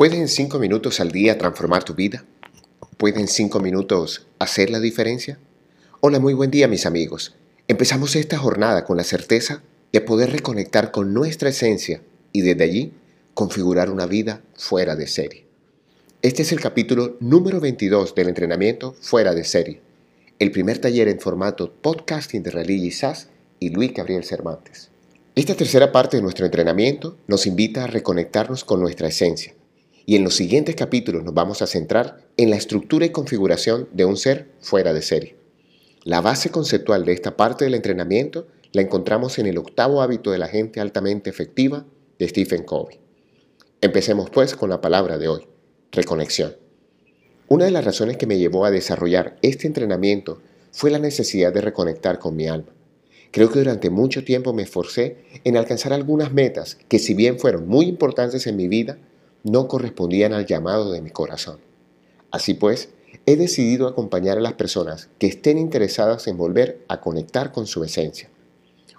¿Pueden cinco minutos al día transformar tu vida? ¿Pueden cinco minutos hacer la diferencia? Hola, muy buen día mis amigos. Empezamos esta jornada con la certeza de poder reconectar con nuestra esencia y desde allí configurar una vida fuera de serie. Este es el capítulo número 22 del entrenamiento fuera de serie, el primer taller en formato podcasting de Religi SAS y Luis Gabriel Cervantes. Esta tercera parte de nuestro entrenamiento nos invita a reconectarnos con nuestra esencia y en los siguientes capítulos nos vamos a centrar en la estructura y configuración de un ser fuera de serie. La base conceptual de esta parte del entrenamiento la encontramos en el octavo hábito de la gente altamente efectiva de Stephen Covey. Empecemos pues con la palabra de hoy, reconexión. Una de las razones que me llevó a desarrollar este entrenamiento fue la necesidad de reconectar con mi alma. Creo que durante mucho tiempo me esforcé en alcanzar algunas metas que si bien fueron muy importantes en mi vida, no correspondían al llamado de mi corazón. Así pues, he decidido acompañar a las personas que estén interesadas en volver a conectar con su esencia.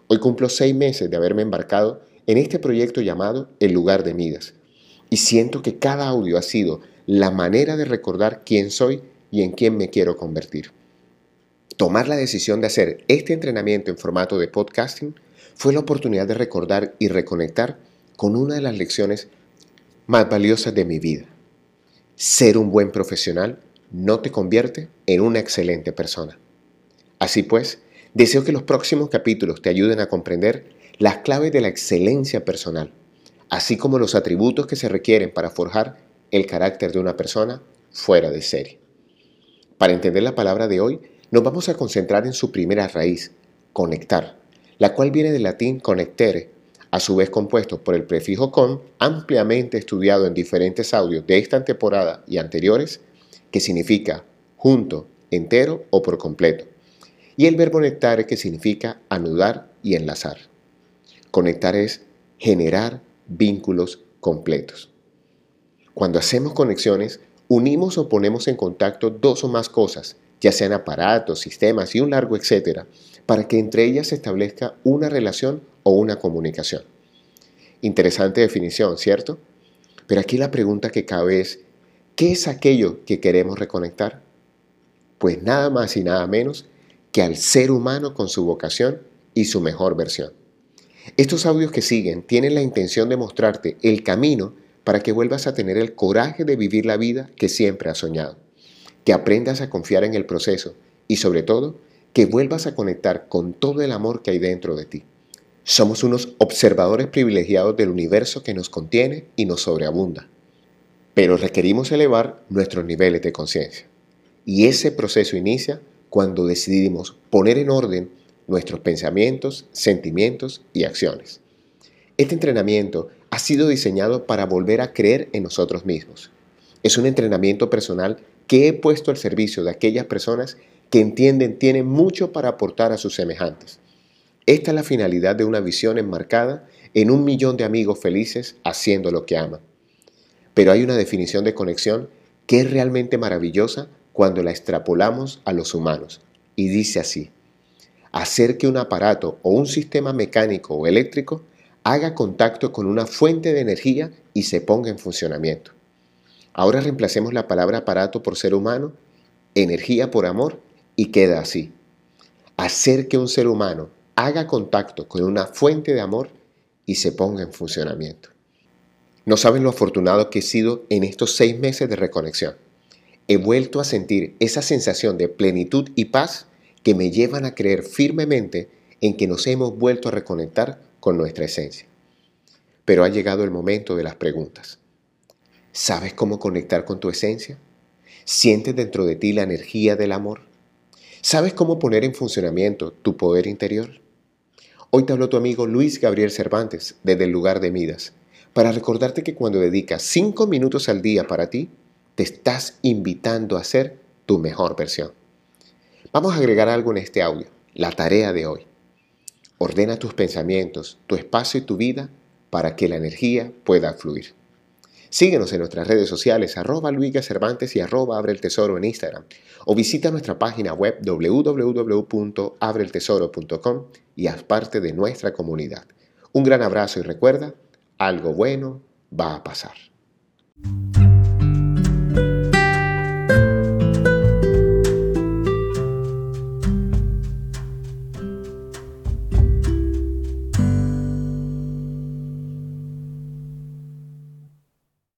Hoy cumplo seis meses de haberme embarcado en este proyecto llamado El lugar de Midas, y siento que cada audio ha sido la manera de recordar quién soy y en quién me quiero convertir. Tomar la decisión de hacer este entrenamiento en formato de podcasting fue la oportunidad de recordar y reconectar con una de las lecciones más valiosas de mi vida. Ser un buen profesional no te convierte en una excelente persona. Así pues, deseo que los próximos capítulos te ayuden a comprender las claves de la excelencia personal, así como los atributos que se requieren para forjar el carácter de una persona fuera de serie. Para entender la palabra de hoy, nos vamos a concentrar en su primera raíz, conectar, la cual viene del latín connectere, a su vez compuesto por el prefijo con, ampliamente estudiado en diferentes audios de esta temporada y anteriores, que significa junto, entero o por completo, y el verbo nectare que significa anudar y enlazar. Conectar es generar vínculos completos. Cuando hacemos conexiones, unimos o ponemos en contacto dos o más cosas, ya sean aparatos, sistemas y un largo etcétera, para que entre ellas se establezca una relación o una comunicación. Interesante definición, ¿cierto? Pero aquí la pregunta que cabe es, ¿qué es aquello que queremos reconectar? Pues nada más y nada menos que al ser humano con su vocación y su mejor versión. Estos audios que siguen tienen la intención de mostrarte el camino para que vuelvas a tener el coraje de vivir la vida que siempre has soñado, que aprendas a confiar en el proceso y sobre todo que vuelvas a conectar con todo el amor que hay dentro de ti. Somos unos observadores privilegiados del universo que nos contiene y nos sobreabunda. Pero requerimos elevar nuestros niveles de conciencia. Y ese proceso inicia cuando decidimos poner en orden nuestros pensamientos, sentimientos y acciones. Este entrenamiento ha sido diseñado para volver a creer en nosotros mismos. Es un entrenamiento personal que he puesto al servicio de aquellas personas que entienden tienen mucho para aportar a sus semejantes esta es la finalidad de una visión enmarcada en un millón de amigos felices haciendo lo que aman. Pero hay una definición de conexión que es realmente maravillosa cuando la extrapolamos a los humanos. Y dice así, hacer que un aparato o un sistema mecánico o eléctrico haga contacto con una fuente de energía y se ponga en funcionamiento. Ahora reemplacemos la palabra aparato por ser humano, energía por amor y queda así. Hacer que un ser humano haga contacto con una fuente de amor y se ponga en funcionamiento. No saben lo afortunado que he sido en estos seis meses de reconexión. He vuelto a sentir esa sensación de plenitud y paz que me llevan a creer firmemente en que nos hemos vuelto a reconectar con nuestra esencia. Pero ha llegado el momento de las preguntas. ¿Sabes cómo conectar con tu esencia? ¿Sientes dentro de ti la energía del amor? ¿Sabes cómo poner en funcionamiento tu poder interior? Hoy te habló tu amigo Luis Gabriel Cervantes desde el lugar de Midas, para recordarte que cuando dedicas cinco minutos al día para ti, te estás invitando a ser tu mejor versión. Vamos a agregar algo en este audio, la tarea de hoy. Ordena tus pensamientos, tu espacio y tu vida para que la energía pueda fluir. Síguenos en nuestras redes sociales arroba Luiga Cervantes y arroba Abre el Tesoro en Instagram o visita nuestra página web www.abreltesoro.com y haz parte de nuestra comunidad. Un gran abrazo y recuerda, algo bueno va a pasar.